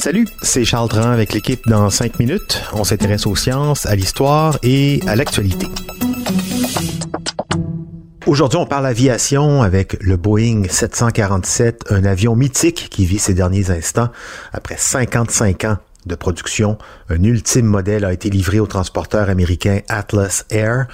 Salut, c'est Charles Dran avec l'équipe dans 5 minutes. On s'intéresse aux sciences, à l'histoire et à l'actualité. Aujourd'hui, on parle aviation avec le Boeing 747, un avion mythique qui vit ses derniers instants après 55 ans de production. Un ultime modèle a été livré au transporteur américain Atlas Air.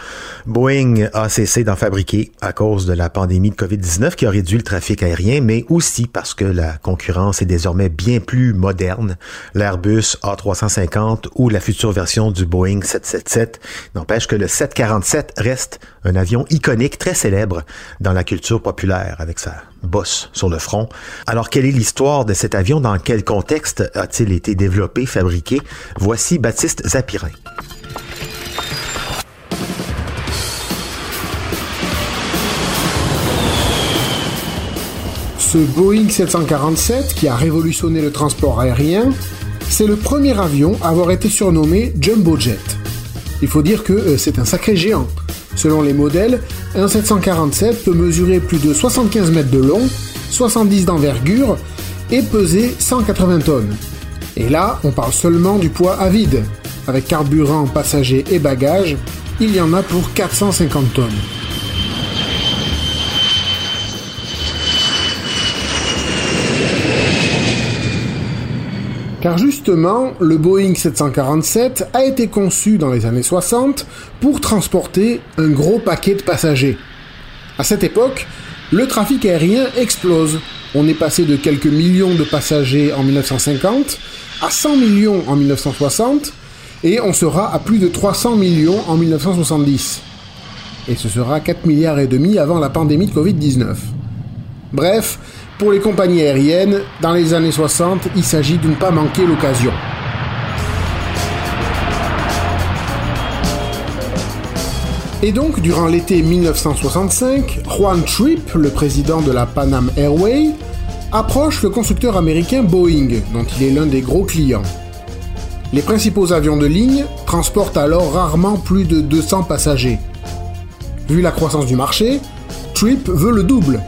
Boeing a cessé d'en fabriquer à cause de la pandémie de COVID-19 qui a réduit le trafic aérien, mais aussi parce que la concurrence est désormais bien plus moderne. L'Airbus A350 ou la future version du Boeing 777 n'empêche que le 747 reste un avion iconique très célèbre dans la culture populaire avec sa bosse sur le front. Alors, quelle est l'histoire de cet avion? Dans quel contexte a-t-il été développé, fabriqué? Voici Baptiste Zapirin. Ce Boeing 747, qui a révolutionné le transport aérien, c'est le premier avion à avoir été surnommé Jumbo Jet. Il faut dire que euh, c'est un sacré géant. Selon les modèles, un 747 peut mesurer plus de 75 mètres de long, 70 d'envergure et peser 180 tonnes. Et là, on parle seulement du poids à vide. Avec carburant, passagers et bagages, il y en a pour 450 tonnes. Car justement, le Boeing 747 a été conçu dans les années 60 pour transporter un gros paquet de passagers. À cette époque, le trafic aérien explose. On est passé de quelques millions de passagers en 1950 à 100 millions en 1960 et on sera à plus de 300 millions en 1970. Et ce sera 4 milliards et demi avant la pandémie de Covid-19. Bref, pour les compagnies aériennes, dans les années 60, il s'agit de ne pas manquer l'occasion. Et donc, durant l'été 1965, Juan Tripp, le président de la Pan Am Airway, approche le constructeur américain Boeing, dont il est l'un des gros clients. Les principaux avions de ligne transportent alors rarement plus de 200 passagers. Vu la croissance du marché, Tripp veut le double,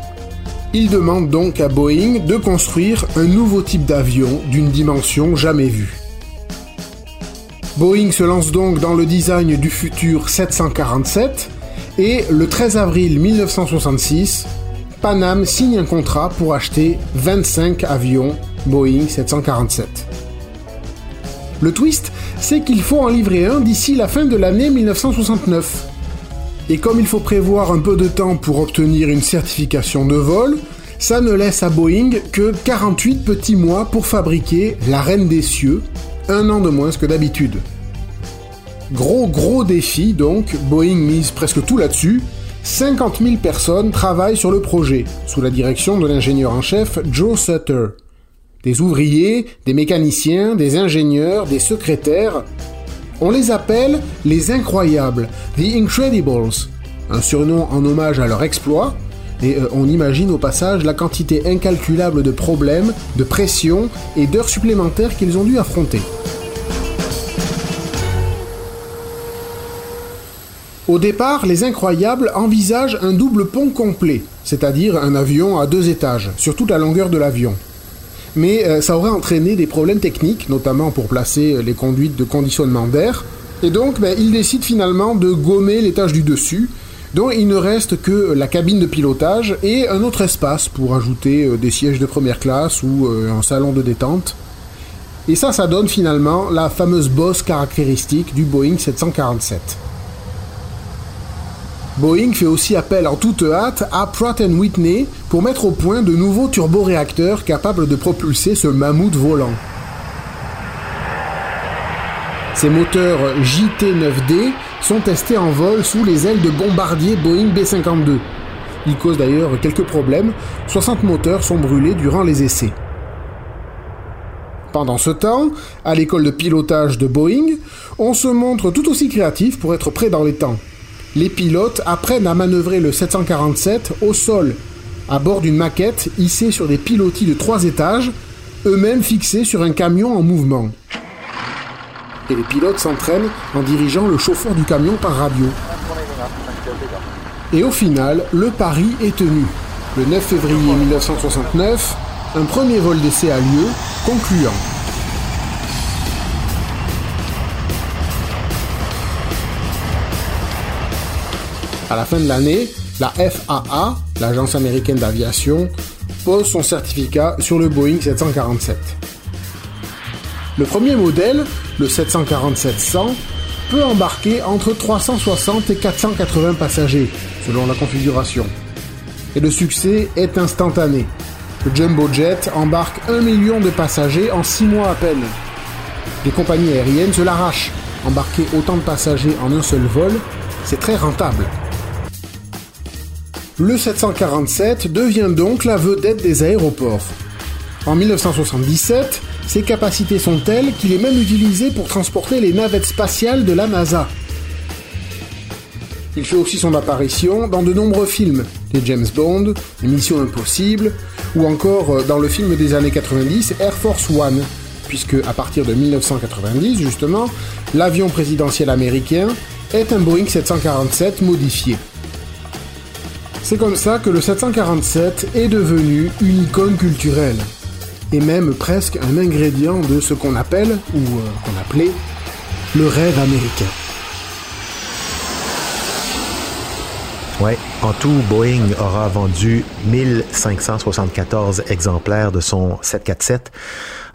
il demande donc à Boeing de construire un nouveau type d'avion d'une dimension jamais vue. Boeing se lance donc dans le design du futur 747 et le 13 avril 1966, Pan Am signe un contrat pour acheter 25 avions Boeing 747. Le twist, c'est qu'il faut en livrer un d'ici la fin de l'année 1969. Et comme il faut prévoir un peu de temps pour obtenir une certification de vol, ça ne laisse à Boeing que 48 petits mois pour fabriquer la Reine des Cieux, un an de moins que d'habitude. Gros gros défi donc, Boeing mise presque tout là-dessus. 50 000 personnes travaillent sur le projet, sous la direction de l'ingénieur en chef Joe Sutter. Des ouvriers, des mécaniciens, des ingénieurs, des secrétaires, on les appelle les incroyables, The Incredibles, un surnom en hommage à leur exploit, et euh, on imagine au passage la quantité incalculable de problèmes, de pressions et d'heures supplémentaires qu'ils ont dû affronter. Au départ, les incroyables envisagent un double pont complet, c'est-à-dire un avion à deux étages, sur toute la longueur de l'avion mais euh, ça aurait entraîné des problèmes techniques, notamment pour placer euh, les conduites de conditionnement d'air. Et donc, ben, il décide finalement de gommer l'étage du dessus, dont il ne reste que la cabine de pilotage et un autre espace pour ajouter euh, des sièges de première classe ou un salon de détente. Et ça, ça donne finalement la fameuse bosse caractéristique du Boeing 747. Boeing fait aussi appel en toute hâte à Pratt Whitney pour mettre au point de nouveaux turboréacteurs capables de propulser ce mammouth volant. Ces moteurs JT9D sont testés en vol sous les ailes de bombardier Boeing B-52. Ils causent d'ailleurs quelques problèmes, 60 moteurs sont brûlés durant les essais. Pendant ce temps, à l'école de pilotage de Boeing, on se montre tout aussi créatif pour être prêt dans les temps les pilotes apprennent à manœuvrer le 747 au sol, à bord d'une maquette hissée sur des pilotis de trois étages, eux-mêmes fixés sur un camion en mouvement. Et les pilotes s'entraînent en dirigeant le chauffeur du camion par radio. Et au final, le pari est tenu. Le 9 février 1969, un premier vol d'essai a lieu, concluant. À la fin de l'année, la FAA, l'agence américaine d'aviation, pose son certificat sur le Boeing 747. Le premier modèle, le 747-100, peut embarquer entre 360 et 480 passagers, selon la configuration. Et le succès est instantané. Le Jumbo Jet embarque 1 million de passagers en 6 mois à peine. Les compagnies aériennes se l'arrachent. Embarquer autant de passagers en un seul vol, c'est très rentable. Le 747 devient donc la vedette des aéroports. En 1977, ses capacités sont telles qu'il est même utilisé pour transporter les navettes spatiales de la NASA. Il fait aussi son apparition dans de nombreux films, les James Bond, les Missions Impossibles, ou encore euh, dans le film des années 90 Air Force One, puisque à partir de 1990 justement, l'avion présidentiel américain est un Boeing 747 modifié. C'est comme ça que le 747 est devenu une icône culturelle, et même presque un ingrédient de ce qu'on appelle, ou euh, qu'on appelait, le rêve américain. En tout, Boeing aura vendu 1574 exemplaires de son 747.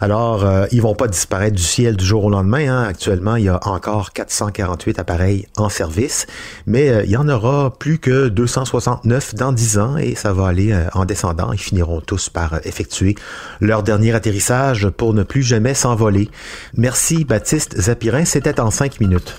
Alors, euh, ils vont pas disparaître du ciel du jour au lendemain. Hein. Actuellement, il y a encore 448 appareils en service, mais euh, il y en aura plus que 269 dans 10 ans et ça va aller euh, en descendant. Ils finiront tous par effectuer leur dernier atterrissage pour ne plus jamais s'envoler. Merci Baptiste Zapirin, c'était en 5 minutes.